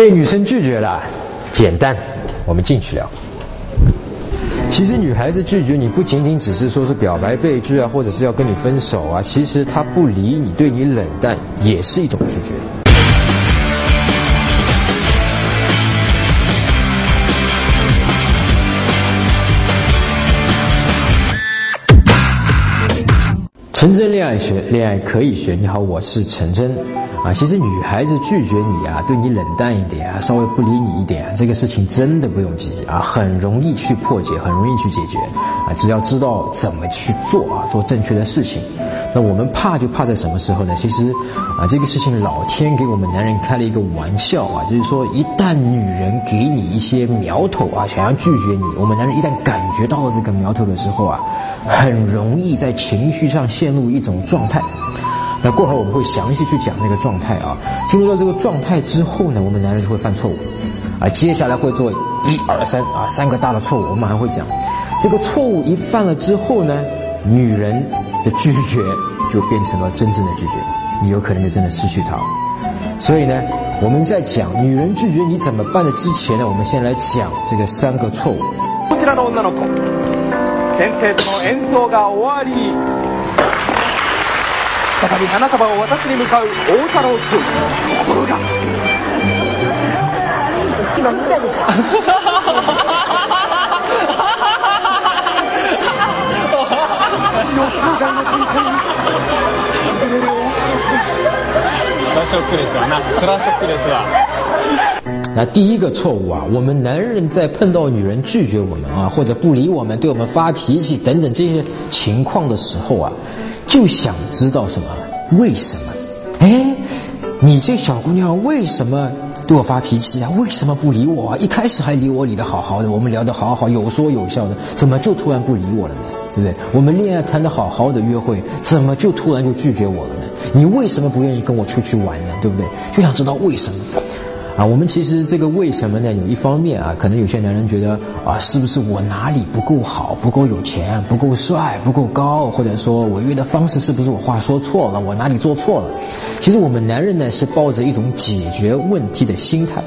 被女生拒绝了，简单，我们进去聊。其实女孩子拒绝你不仅仅只是说是表白被拒啊，或者是要跟你分手啊，其实她不理你，对你冷淡，也是一种拒绝。陈真恋爱学，恋爱可以学。你好，我是陈真。啊，其实女孩子拒绝你啊，对你冷淡一点啊，稍微不理你一点，这个事情真的不用急啊，很容易去破解，很容易去解决啊，只要知道怎么去做啊，做正确的事情。那我们怕就怕在什么时候呢？其实啊，这个事情老天给我们男人开了一个玩笑啊，就是说一旦女人给你一些苗头啊，想要拒绝你，我们男人一旦感觉到了这个苗头的时候啊，很容易在情绪上陷入一种状态。那过会儿我们会详细去讲那个状态啊。进入到这个状态之后呢，我们男人就会犯错误，啊，接下来会做一二三啊三个大的错误。我们还会讲，这个错误一犯了之后呢，女人的拒绝就变成了真正的拒绝，你有可能就真的失去她。所以呢，我们在讲女人拒绝你怎么办的之前呢，我们先来讲这个三个错误。こちらの女の子、先生との演奏が終わり。 再び花束を私に向かう大太郎君ところが。今見たでしょ？予想外の展開に。崩れる大太郎君そショックですわな。それはショックですわ那第一个错误啊，我们男人在碰到女人拒绝我们啊，或者不理我们，对我们发脾气等等这些情况的时候啊，就想知道什么？为什么？哎，你这小姑娘为什么对我发脾气啊？为什么不理我啊？一开始还理我理得好好的，我们聊得好好，有说有笑的，怎么就突然不理我了呢？对不对？我们恋爱谈得好好的约会，怎么就突然就拒绝我了呢？你为什么不愿意跟我出去玩呢？对不对？就想知道为什么。啊，我们其实这个为什么呢？有一方面啊，可能有些男人觉得啊，是不是我哪里不够好，不够有钱，不够帅，不够高，或者说我约的方式是不是我话说错了，我哪里做错了？其实我们男人呢是抱着一种解决问题的心态，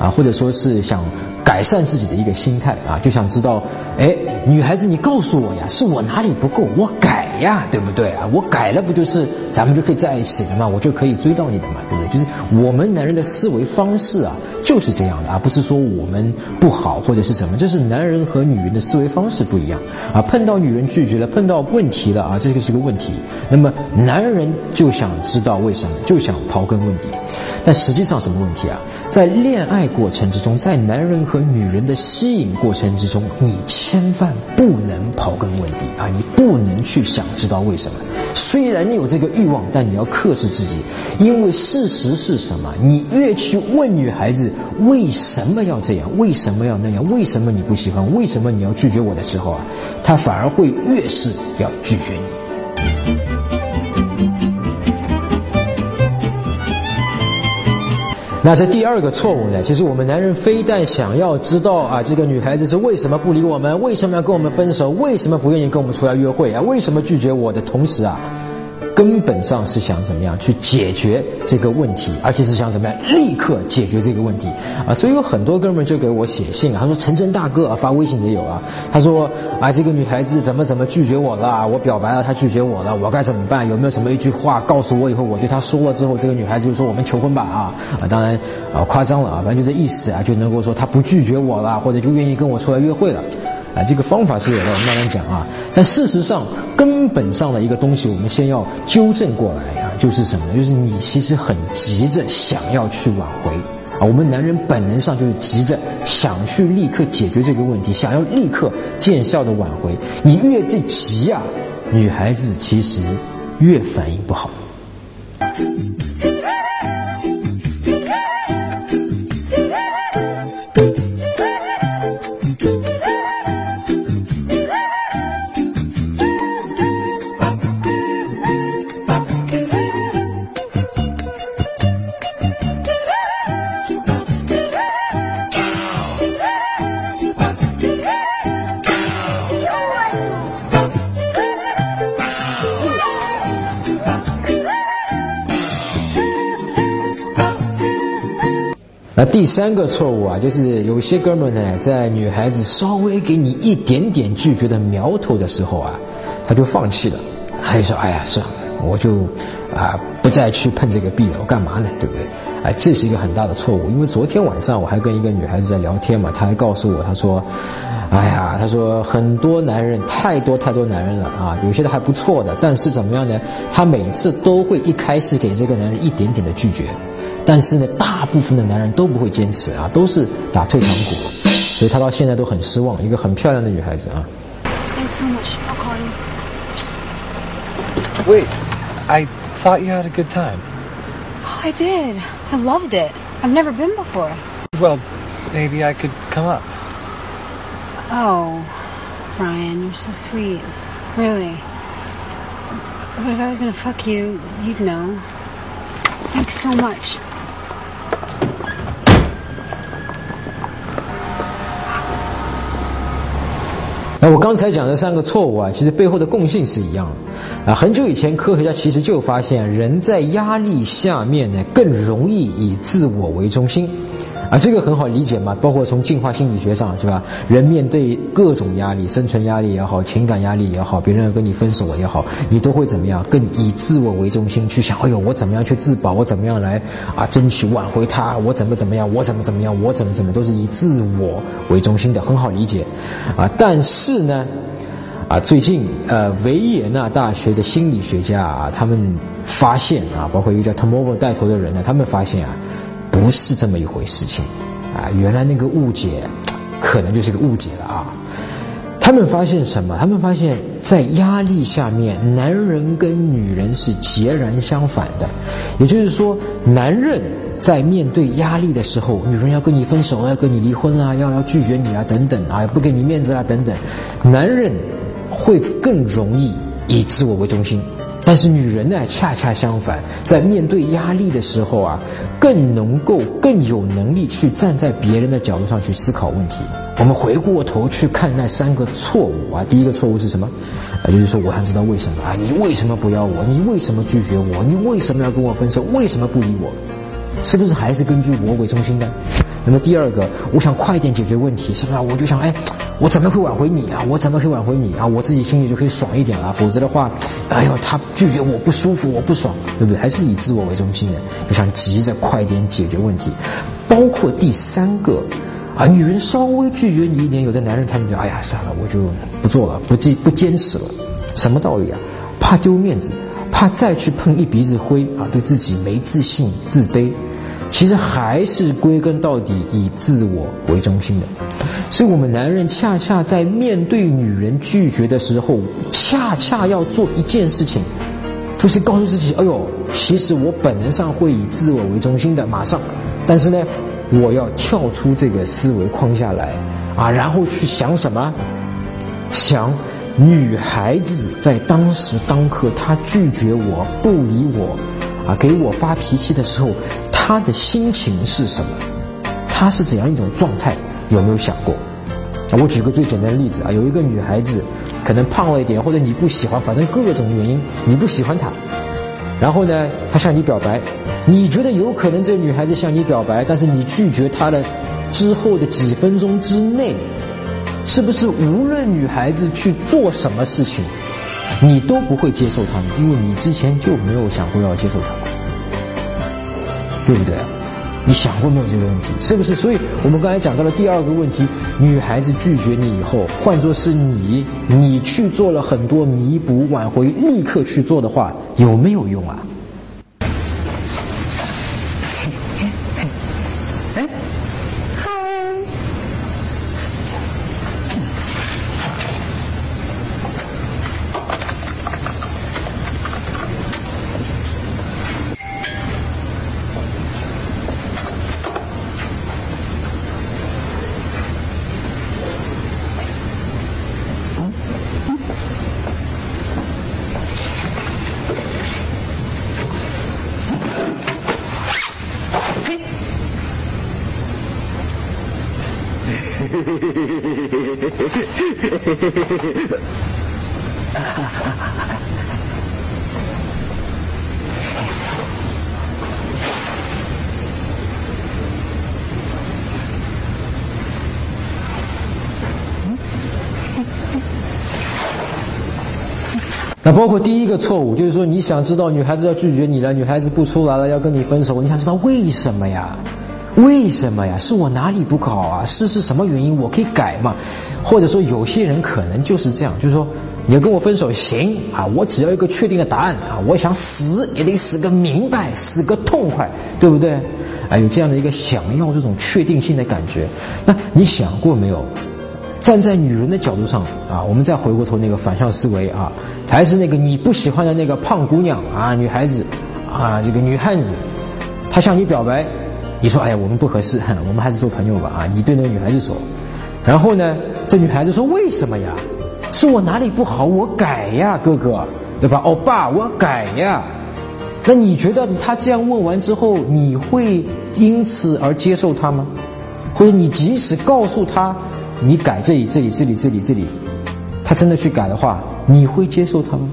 啊，或者说是想改善自己的一个心态啊，就想知道，哎，女孩子你告诉我呀，是我哪里不够，我改。呀，对不对啊？我改了，不就是咱们就可以在一起了吗？我就可以追到你的嘛，对不对？就是我们男人的思维方式啊，就是这样的，而不是说我们不好或者是怎么，这是男人和女人的思维方式不一样啊。碰到女人拒绝了，碰到问题了啊，这个是个问题。那么男人就想知道为什么，就想刨根问底。但实际上什么问题啊？在恋爱过程之中，在男人和女人的吸引过程之中，你千万不能刨根问底啊！你不能去想知道为什么。虽然你有这个欲望，但你要克制自己，因为事实是什么？你越去问女孩子为什么要这样，为什么要那样，为什么你不喜欢，为什么你要拒绝我的时候啊，她反而会越是要拒绝你。那这第二个错误呢？其实我们男人非但想要知道啊，这个女孩子是为什么不理我们，为什么要跟我们分手，为什么不愿意跟我们出来约会啊，为什么拒绝我的同时啊。根本上是想怎么样去解决这个问题，而且是想怎么样立刻解决这个问题啊！所以有很多哥们就给我写信啊，他说：“陈真大哥啊，发微信也有啊。”他说：“啊，这个女孩子怎么怎么拒绝我了？我表白了，她拒绝我了，我该怎么办？有没有什么一句话告诉我以后我对她说了之后，这个女孩子就说我们求婚吧啊啊！当然啊，夸张了啊，反正就这意思啊，就能够说她不拒绝我了，或者就愿意跟我出来约会了。”啊，这个方法是有的，我们慢慢讲啊。但事实上，根本上的一个东西，我们先要纠正过来啊，就是什么呢？就是你其实很急着想要去挽回啊。我们男人本能上就是急着想去立刻解决这个问题，想要立刻见效的挽回。你越这急啊，女孩子其实越反应不好。那第三个错误啊，就是有些哥们呢，在女孩子稍微给你一点点拒绝的苗头的时候啊，他就放弃了，他就说：“哎呀，算了，我就啊不再去碰这个壁了，我干嘛呢？对不对？”哎，这是一个很大的错误，因为昨天晚上我还跟一个女孩子在聊天嘛，她还告诉我，她说：“哎呀，她说很多男人，太多太多男人了啊，有些的还不错的，但是怎么样呢？她每次都会一开始给这个男人一点点的拒绝。”但是呢，大部分的男人都不会坚持啊，都是打退堂鼓，所以她到现在都很失望。一个很漂亮的女孩子啊。Thanks so much. I'll call you. Wait, I thought you had a good time. Oh, I did. I loved it. I've never been before. Well, maybe I could come up. Oh, Brian, you're so sweet. Really. But if I was gonna fuck you, you'd know. Thanks so much. 那我刚才讲的三个错误啊，其实背后的共性是一样的啊。很久以前，科学家其实就发现，人在压力下面呢，更容易以自我为中心。啊，这个很好理解嘛，包括从进化心理学上，是吧？人面对各种压力，生存压力也好，情感压力也好，别人要跟你分手也好，你都会怎么样？更以自我为中心去想，哎呦，我怎么样去自保？我怎么样来啊，争取挽回他？我怎么怎么样？我怎么怎么样？我怎么怎么都是以自我为中心的，很好理解。啊，但是呢，啊，最近呃，维也纳大学的心理学家啊，他们发现啊，包括一个叫 Tomovo 带头的人呢，他们发现啊。不是这么一回事情，啊，原来那个误解，可能就是个误解了啊。他们发现什么？他们发现，在压力下面，男人跟女人是截然相反的。也就是说，男人在面对压力的时候，女人要跟你分手，要跟你离婚啦，要要拒绝你啊，等等啊，不给你面子啦，等等，男人会更容易以自我为中心。但是女人呢，恰恰相反，在面对压力的时候啊，更能够、更有能力去站在别人的角度上去思考问题。我们回过头去看那三个错误啊，第一个错误是什么？啊，就是说我想知道为什么啊？你为什么不要我？你为什么拒绝我？你为什么要跟我分手？为什么不理我？是不是还是根据我为中心的？那么第二个，我想快点解决问题，是吧？我就想，哎，我怎么会挽回你啊？我怎么可以挽回你啊？我自己心里就可以爽一点了。否则的话，哎呦，他拒绝我不舒服，我不爽，对不对？还是以自我为中心的，就想急着快点解决问题。包括第三个，啊，女人稍微拒绝你一点，有的男人他们就，哎呀，算了，我就不做了，不坚不坚持了。什么道理啊？怕丢面子，怕再去碰一鼻子灰啊，对自己没自信、自卑。其实还是归根到底以自我为中心的，是我们男人恰恰在面对女人拒绝的时候，恰恰要做一件事情，就是告诉自己：哎呦，其实我本能上会以自我为中心的，马上，但是呢，我要跳出这个思维框架来啊，然后去想什么？想女孩子在当时当刻她拒绝我不理我啊，给我发脾气的时候。他的心情是什么？他是怎样一种状态？有没有想过？我举个最简单的例子啊，有一个女孩子，可能胖了一点，或者你不喜欢，反正各种原因你不喜欢她。然后呢，她向你表白，你觉得有可能这个女孩子向你表白，但是你拒绝她的之后的几分钟之内，是不是无论女孩子去做什么事情，你都不会接受她呢？因为你之前就没有想过要接受她。对不对？你想过没有这个问题？是不是？所以我们刚才讲到了第二个问题：女孩子拒绝你以后，换做是你，你去做了很多弥补、挽回，立刻去做的话，有没有用啊？那包括第一个错误就是说你想知道女孩子要拒绝你了女孩子不出来了要跟你分手你想知道为什么呀？为什么呀？是我哪里不好啊？是是什么原因？我可以改嘛？或者说有些人可能就是这样，就是说你要跟我分手行啊，我只要一个确定的答案啊，我想死也得死个明白，死个痛快，对不对？啊，有这样的一个想要这种确定性的感觉。那你想过没有？站在女人的角度上啊，我们再回过头那个反向思维啊，还是那个你不喜欢的那个胖姑娘啊，女孩子啊，这个女汉子，她向你表白。你说，哎呀，我们不合适，我们还是做朋友吧啊！你对那个女孩子说，然后呢，这女孩子说，为什么呀？是我哪里不好，我改呀，哥哥，对吧？哦，爸，我改呀。那你觉得他这样问完之后，你会因此而接受他吗？或者你即使告诉他你改这里、这里、这里、这里、这里，他真的去改的话，你会接受他吗？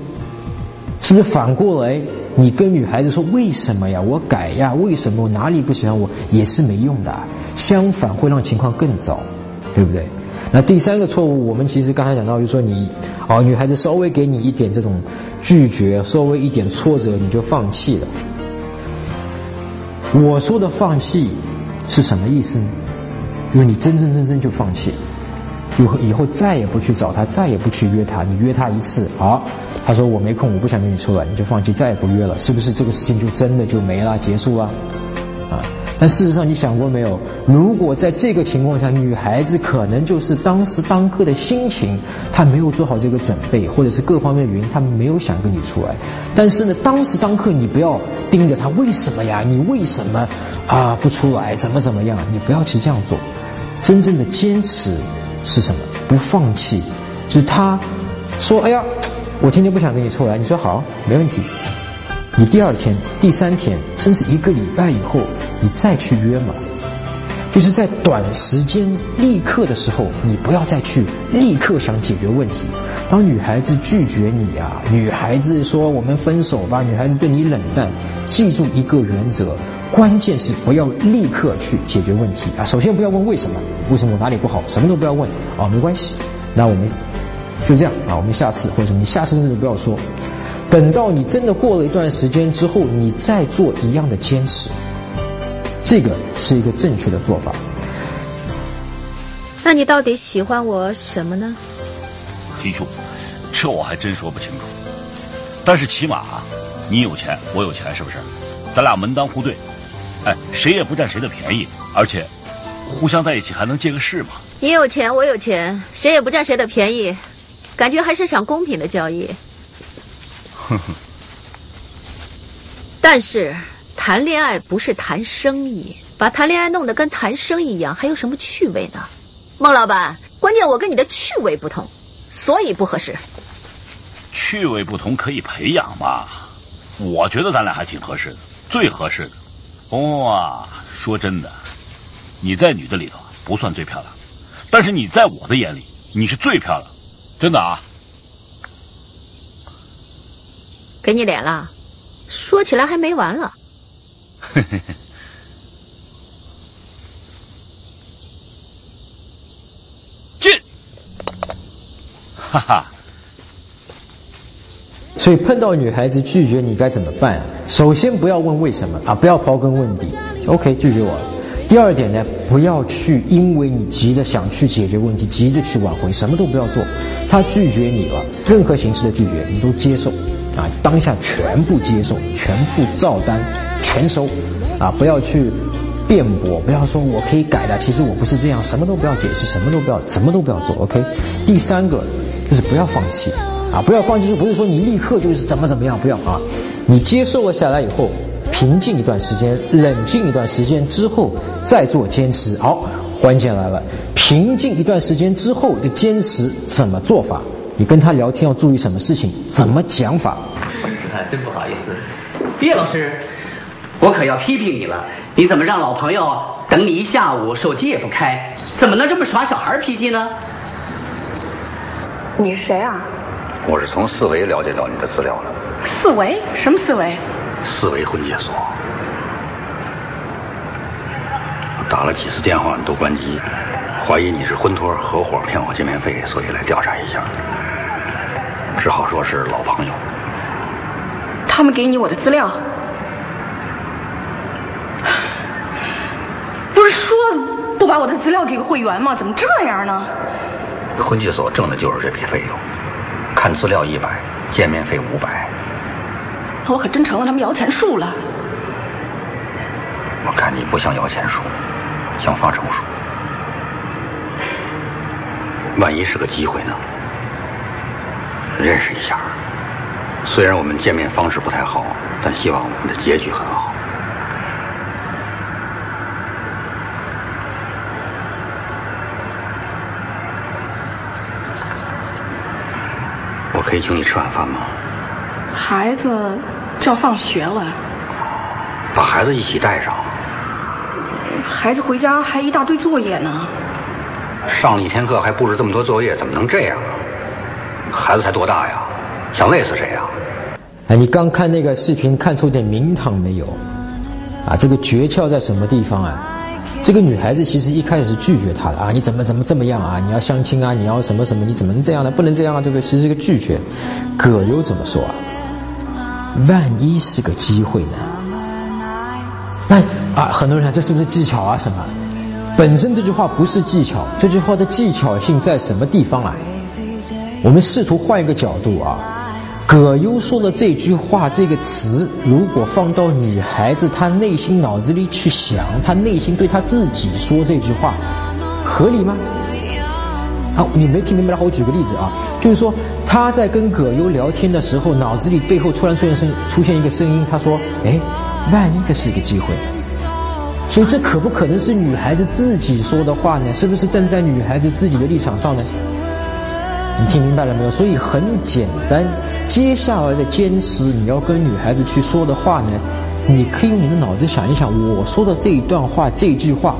是不是反过来？你跟女孩子说为什么呀？我改呀？为什么我哪里不喜欢我也是没用的，相反会让情况更糟，对不对？那第三个错误，我们其实刚才讲到，就说你，哦，女孩子稍微给你一点这种拒绝，稍微一点挫折，你就放弃了。我说的放弃是什么意思呢？就是你真真正正就放弃。以后以后再也不去找他，再也不去约他。你约他一次，好，他说我没空，我不想跟你出来，你就放弃，再也不约了，是不是这个事情就真的就没了，结束了？啊！但事实上，你想过没有？如果在这个情况下，女孩子可能就是当时当刻的心情，她没有做好这个准备，或者是各方面的原因，她没有想跟你出来。但是呢，当时当刻你不要盯着她，为什么呀？你为什么啊不出来？怎么怎么样？你不要去这样做，真正的坚持。是什么？不放弃，就是他说：“哎呀，我今天不想跟你出来。”你说好，没问题。你第二天、第三天，甚至一个礼拜以后，你再去约嘛。就是在短时间、立刻的时候，你不要再去立刻想解决问题。当女孩子拒绝你啊，女孩子说我们分手吧，女孩子对你冷淡，记住一个原则。关键是不要立刻去解决问题啊！首先不要问为什么，为什么我哪里不好，什么都不要问啊，没关系。那我们就这样啊，我们下次或者你下次甚至不要说，等到你真的过了一段时间之后，你再做一样的坚持，这个是一个正确的做法。那你到底喜欢我什么呢？弟兄，这我还真说不清楚。但是起码你有钱，我有钱，是不是？咱俩门当户对。哎，谁也不占谁的便宜，而且互相在一起还能借个势吗。你有钱，我有钱，谁也不占谁的便宜，感觉还是场公平的交易。哼哼。但是谈恋爱不是谈生意，把谈恋爱弄得跟谈生意一样，还有什么趣味呢？孟老板，关键我跟你的趣味不同，所以不合适。趣味不同可以培养嘛？我觉得咱俩还挺合适的，最合适的。哇，说真的，你在女的里头不算最漂亮，但是你在我的眼里你是最漂亮，真的啊！给你脸了，说起来还没完了。嘿嘿嘿，进，哈哈。所以碰到女孩子拒绝你该怎么办？首先不要问为什么啊，不要刨根问底，OK 拒绝我了。第二点呢，不要去因为你急着想去解决问题，急着去挽回，什么都不要做。他拒绝你了，任何形式的拒绝你都接受，啊，当下全部接受，全部照单全收，啊，不要去辩驳，不要说我可以改的，其实我不是这样，什么都不要解释，什么都不要，什么都不要做，OK。第三个就是不要放弃。啊，不要放弃，就不是说你立刻就是怎么怎么样，不要啊！你接受了下来以后，平静一段时间，冷静一段时间之后再做坚持。好，关键来了，平静一段时间之后就坚持怎么做法？你跟他聊天要注意什么事情？怎么讲法？啊，真不好意思，叶老师，我可要批评你了。你怎么让老朋友等你一下午，手机也不开？怎么能这么耍小孩脾气呢？你是谁啊？我是从四维了解到你的资料的。四维？什么四维？四维婚介所。打了几次电话你都关机，怀疑你是婚托合伙骗我见面费，所以来调查一下。只好说是老朋友。他们给你我的资料，不是说不把我的资料给会员吗？怎么这样呢？婚介所挣的就是这笔费用，看资料一百，见面费五百。我可真成了他们摇钱树了。我看你不像摇钱树，像发愁树。万一是个机会呢？认识一下。虽然我们见面方式不太好，但希望我们的结局很好。我可以请你吃晚饭吗？孩子就要放学了，把孩子一起带上。孩子回家还一大堆作业呢。上了一天课还布置这么多作业，怎么能这样啊？孩子才多大呀？想累死谁呀？哎，你刚看那个视频，看出点名堂没有？啊，这个诀窍在什么地方啊？这个女孩子其实一开始是拒绝他的啊，你怎么怎么这么样啊？你要相亲啊？你要什么什么？你怎么能这样呢？不能这样啊！这个其实是个拒绝。葛优怎么说啊？万一是个机会呢？那啊，很多人想这是不是技巧啊？什么？本身这句话不是技巧，这句话的技巧性在什么地方啊？我们试图换一个角度啊。葛优说的这句话，这个词，如果放到女孩子她内心脑子里去想，她内心对她自己说这句话，合理吗？啊，你没听明白的话，我举个例子啊，就是说他在跟葛优聊天的时候，脑子里背后突然出现声出现一个声音，他说：“哎，万一这是一个机会。”所以这可不可能是女孩子自己说的话呢？是不是站在女孩子自己的立场上呢？你听明白了没有？所以很简单，接下来的坚持，你要跟女孩子去说的话呢，你可以用你的脑子想一想，我说的这一段话，这句话，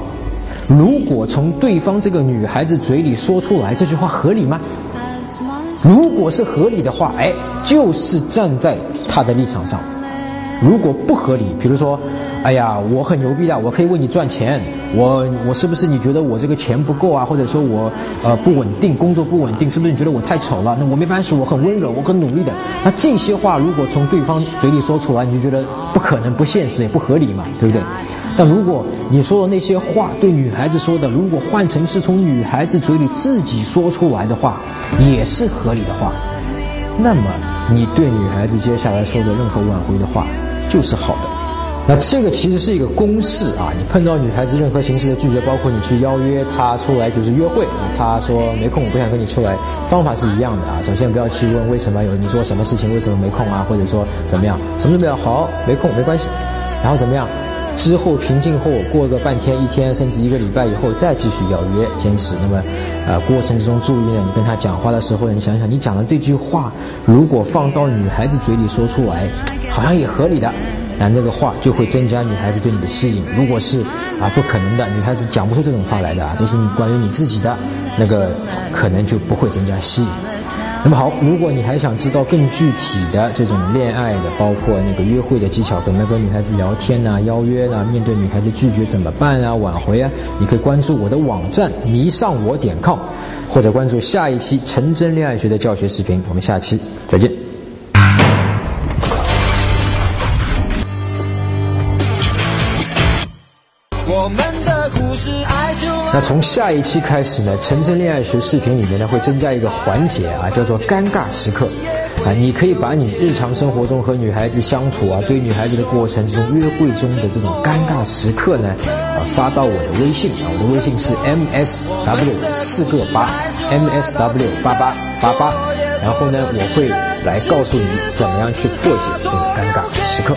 如果从对方这个女孩子嘴里说出来，这句话合理吗？如果是合理的话，哎，就是站在她的立场上；如果不合理，比如说。哎呀，我很牛逼的，我可以为你赚钱。我我是不是你觉得我这个钱不够啊？或者说我呃不稳定，工作不稳定，是不是你觉得我太丑了？那我没办法，我很温柔，我很努力的。那这些话如果从对方嘴里说出来，你就觉得不可能、不现实、也不合理嘛，对不对？但如果你说的那些话对女孩子说的，如果换成是从女孩子嘴里自己说出来的话，也是合理的话，那么你对女孩子接下来说的任何挽回的话就是好的。那这个其实是一个公式啊！你碰到女孩子任何形式的拒绝，包括你去邀约她出来，就是约会，她说没空，我不想跟你出来，方法是一样的啊。首先不要去问为什么有你做什么事情，为什么没空啊，或者说怎么样，什么都不要，好，没空没关系。然后怎么样？之后平静后，过个半天、一天，甚至一个礼拜以后，再继续邀约，坚持。那么，呃，过程之中注意呢，你跟她讲话的时候，你想想，你讲的这句话，如果放到女孩子嘴里说出来，好像也合理的。那那个话就会增加女孩子对你的吸引。如果是啊不可能的，女孩子讲不出这种话来的啊，都是关于你自己的，那个可能就不会增加吸引。那么好，如果你还想知道更具体的这种恋爱的，包括那个约会的技巧，怎么跟女孩子聊天呐、邀约呐，面对女孩子拒绝怎么办啊、挽回啊，你可以关注我的网站迷上我点 com，或者关注下一期陈真恋爱学的教学视频。我们下期再见。那从下一期开始呢，晨晨恋爱学视频里面呢会增加一个环节啊，叫做尴尬时刻，啊，你可以把你日常生活中和女孩子相处啊，追女孩子的过程中、约会中的这种尴尬时刻呢，啊，发到我的微信啊，我的微信是 m s w 四个八 m s w 八八八八，然后呢，我会来告诉你怎么样去破解这个尴尬时刻。